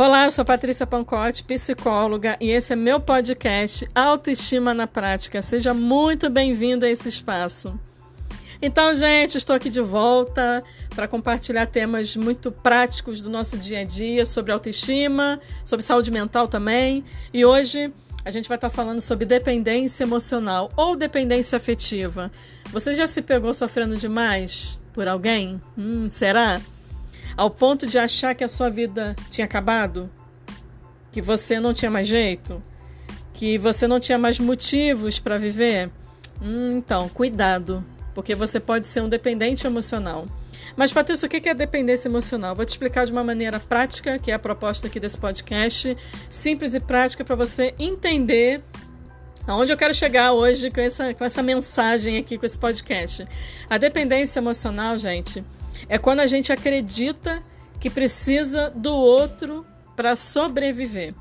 Olá, eu sou Patrícia Pancotti, psicóloga, e esse é meu podcast Autoestima na Prática. Seja muito bem-vindo a esse espaço. Então, gente, estou aqui de volta para compartilhar temas muito práticos do nosso dia a dia sobre autoestima, sobre saúde mental também. E hoje a gente vai estar falando sobre dependência emocional ou dependência afetiva. Você já se pegou sofrendo demais por alguém? Hum, será? Ao ponto de achar que a sua vida tinha acabado, que você não tinha mais jeito, que você não tinha mais motivos para viver, hum, então cuidado, porque você pode ser um dependente emocional. Mas, Patrícia, o que é dependência emocional? Vou te explicar de uma maneira prática, que é a proposta aqui desse podcast, simples e prática para você entender aonde eu quero chegar hoje com essa, com essa mensagem aqui, com esse podcast. A dependência emocional, gente, é quando a gente acredita que precisa do outro para sobreviver.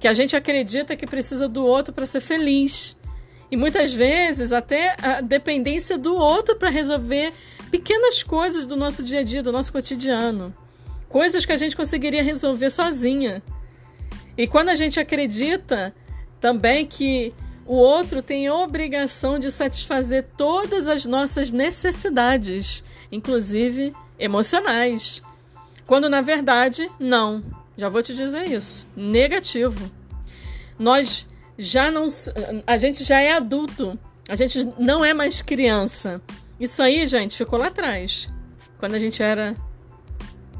Que a gente acredita que precisa do outro para ser feliz. E muitas vezes até a dependência do outro para resolver pequenas coisas do nosso dia a dia, do nosso cotidiano. Coisas que a gente conseguiria resolver sozinha. E quando a gente acredita também que o outro tem obrigação de satisfazer todas as nossas necessidades, inclusive emocionais. Quando na verdade, não. Já vou te dizer isso. Negativo. Nós já não. A gente já é adulto. A gente não é mais criança. Isso aí, gente, ficou lá atrás. Quando a gente era.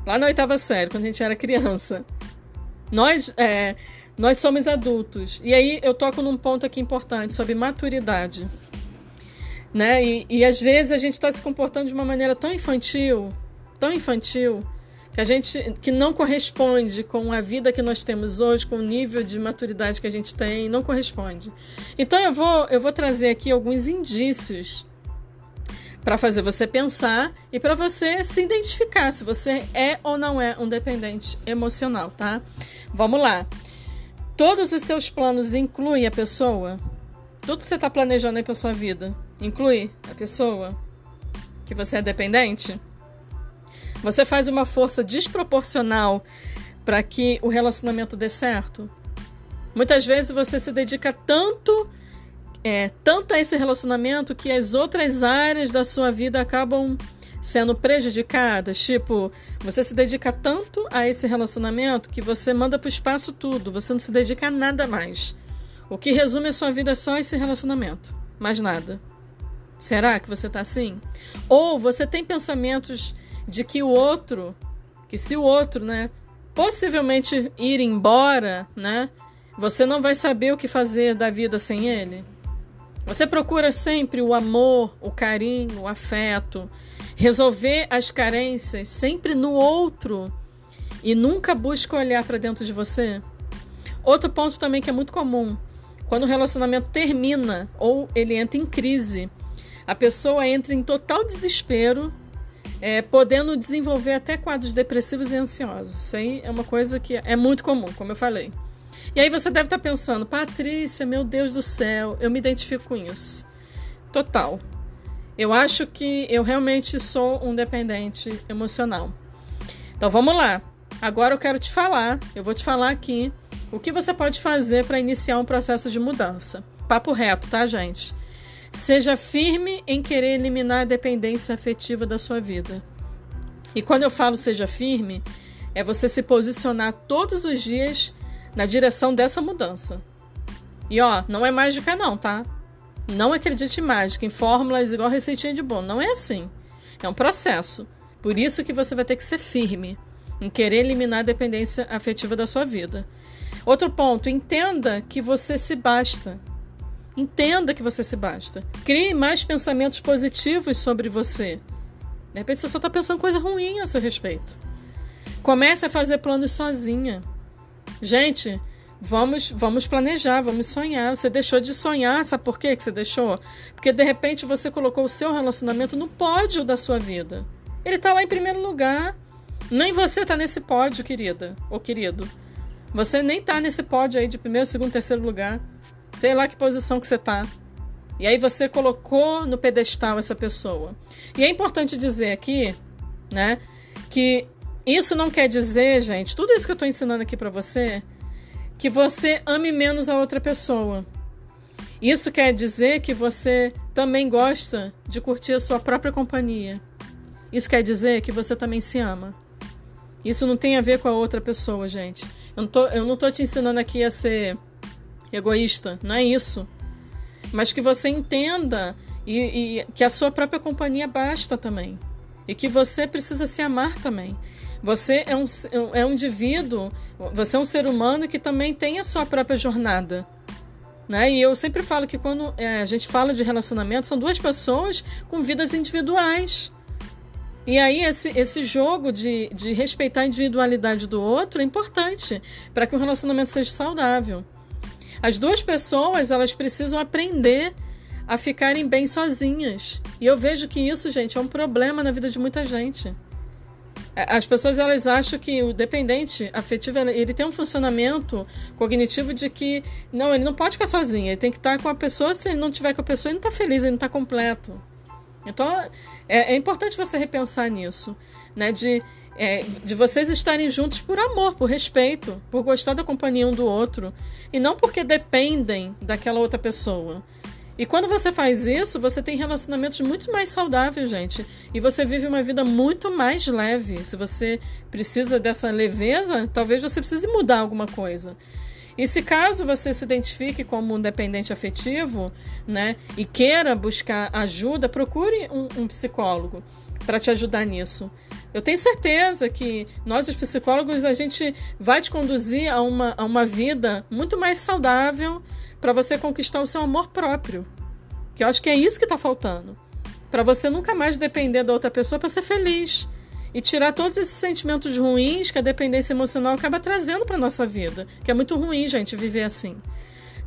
Lá na oitava série, quando a gente era criança. Nós. É, nós somos adultos. E aí eu toco num ponto aqui importante sobre maturidade. Né? E, e às vezes a gente está se comportando de uma maneira tão infantil, tão infantil, que a gente que não corresponde com a vida que nós temos hoje, com o nível de maturidade que a gente tem, não corresponde. Então eu vou eu vou trazer aqui alguns indícios para fazer você pensar e para você se identificar se você é ou não é um dependente emocional, tá? Vamos lá. Todos os seus planos incluem a pessoa? Tudo que você está planejando aí para sua vida inclui a pessoa? Que você é dependente? Você faz uma força desproporcional para que o relacionamento dê certo? Muitas vezes você se dedica tanto é, tanto a esse relacionamento que as outras áreas da sua vida acabam sendo prejudicadas, tipo, você se dedica tanto a esse relacionamento que você manda para o espaço tudo, você não se dedica a nada mais. O que resume a sua vida é só esse relacionamento, mais nada. Será que você está assim? Ou você tem pensamentos de que o outro, que se o outro, né, possivelmente ir embora, né, você não vai saber o que fazer da vida sem ele? Você procura sempre o amor, o carinho, o afeto, resolver as carências sempre no outro e nunca busca olhar para dentro de você. Outro ponto também que é muito comum, quando o relacionamento termina ou ele entra em crise, a pessoa entra em total desespero, é, podendo desenvolver até quadros depressivos e ansiosos. Isso aí é uma coisa que é muito comum, como eu falei. E aí você deve estar pensando, Patrícia, meu Deus do céu, eu me identifico com isso. Total. Eu acho que eu realmente sou um dependente emocional. Então vamos lá. Agora eu quero te falar, eu vou te falar aqui o que você pode fazer para iniciar um processo de mudança. Papo reto, tá, gente? Seja firme em querer eliminar a dependência afetiva da sua vida. E quando eu falo seja firme, é você se posicionar todos os dias na direção dessa mudança. E ó, não é mágica não, tá? Não acredite em mágica, em fórmulas igual receitinha de bolo. Não é assim. É um processo. Por isso que você vai ter que ser firme em querer eliminar a dependência afetiva da sua vida. Outro ponto, entenda que você se basta. Entenda que você se basta. Crie mais pensamentos positivos sobre você. De repente você só está pensando coisa ruim a seu respeito. Comece a fazer planos sozinha. Gente, Vamos, vamos planejar, vamos sonhar. Você deixou de sonhar, sabe por quê que você deixou? Porque de repente você colocou o seu relacionamento no pódio da sua vida. Ele está lá em primeiro lugar. Nem você está nesse pódio, querida ou querido. Você nem está nesse pódio aí de primeiro, segundo, terceiro lugar. Sei lá que posição que você está. E aí você colocou no pedestal essa pessoa. E é importante dizer aqui, né, que Isso não quer dizer, gente, tudo isso que eu estou ensinando aqui para você, que você ame menos a outra pessoa. Isso quer dizer que você também gosta de curtir a sua própria companhia. Isso quer dizer que você também se ama. Isso não tem a ver com a outra pessoa, gente. Eu não tô, eu não tô te ensinando aqui a ser egoísta, não é isso. Mas que você entenda e, e que a sua própria companhia basta também. E que você precisa se amar também. Você é um, é um indivíduo, você é um ser humano que também tem a sua própria jornada. Né? E eu sempre falo que quando é, a gente fala de relacionamento, são duas pessoas com vidas individuais. E aí, esse, esse jogo de, de respeitar a individualidade do outro é importante para que o relacionamento seja saudável. As duas pessoas, elas precisam aprender a ficarem bem sozinhas. E eu vejo que isso, gente, é um problema na vida de muita gente. É, as pessoas elas acham que o dependente afetivo ele tem um funcionamento cognitivo de que não, ele não pode ficar sozinho, ele tem que estar com a pessoa. Se ele não tiver com a pessoa, ele não está feliz, ele não está completo. Então é, é, importante você repensar nisso, né? De, é, de vocês estarem juntos por amor, por respeito, por gostar da companhia um do outro e não porque dependem daquela outra pessoa. E quando você faz isso, você tem relacionamentos muito mais saudáveis, gente. E você vive uma vida muito mais leve. Se você precisa dessa leveza, talvez você precise mudar alguma coisa. E se caso você se identifique como um dependente afetivo, né, e queira buscar ajuda, procure um, um psicólogo para te ajudar nisso. Eu tenho certeza que nós, os psicólogos, a gente vai te conduzir a uma, a uma vida muito mais saudável para você conquistar o seu amor próprio. Que eu acho que é isso que está faltando. Para você nunca mais depender da outra pessoa para ser feliz e tirar todos esses sentimentos ruins que a dependência emocional acaba trazendo para nossa vida, que é muito ruim, gente, viver assim.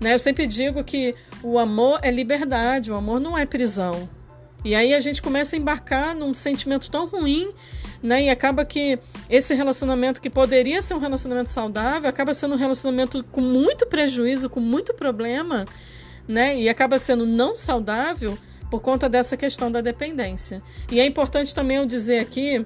Né? Eu sempre digo que o amor é liberdade, o amor não é prisão. E aí a gente começa a embarcar num sentimento tão ruim, né? E acaba que esse relacionamento que poderia ser um relacionamento saudável, acaba sendo um relacionamento com muito prejuízo, com muito problema, né? E acaba sendo não saudável por conta dessa questão da dependência. E é importante também eu dizer aqui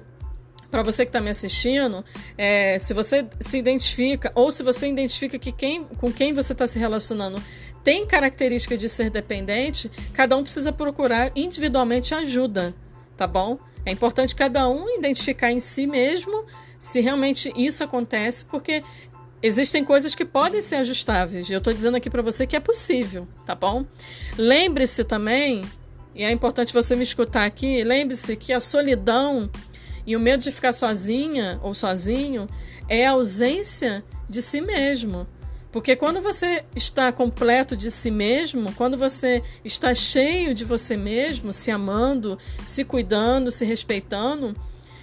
para você que está me assistindo, é, se você se identifica ou se você identifica que quem, com quem você está se relacionando tem característica de ser dependente, cada um precisa procurar individualmente ajuda, tá bom? É importante cada um identificar em si mesmo se realmente isso acontece, porque existem coisas que podem ser ajustáveis. Eu estou dizendo aqui para você que é possível, tá bom? Lembre-se também, e é importante você me escutar aqui, lembre-se que a solidão e o medo de ficar sozinha ou sozinho é a ausência de si mesmo. Porque quando você está completo de si mesmo, quando você está cheio de você mesmo, se amando, se cuidando, se respeitando,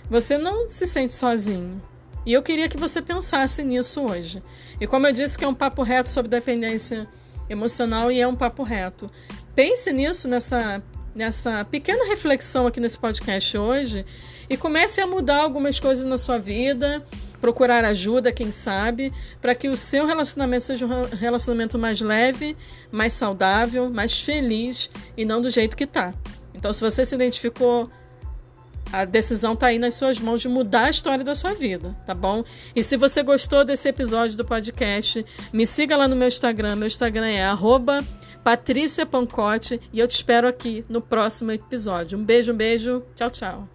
você não se sente sozinho. E eu queria que você pensasse nisso hoje. E como eu disse que é um papo reto sobre dependência emocional e é um papo reto. Pense nisso nessa nessa pequena reflexão aqui nesse podcast hoje e comece a mudar algumas coisas na sua vida, procurar ajuda, quem sabe, para que o seu relacionamento seja um relacionamento mais leve, mais saudável, mais feliz e não do jeito que tá. Então, se você se identificou a decisão está aí nas suas mãos de mudar a história da sua vida, tá bom? E se você gostou desse episódio do podcast, me siga lá no meu Instagram. Meu Instagram é arroba Patrícia Pancote e eu te espero aqui no próximo episódio. Um beijo, um beijo. Tchau, tchau.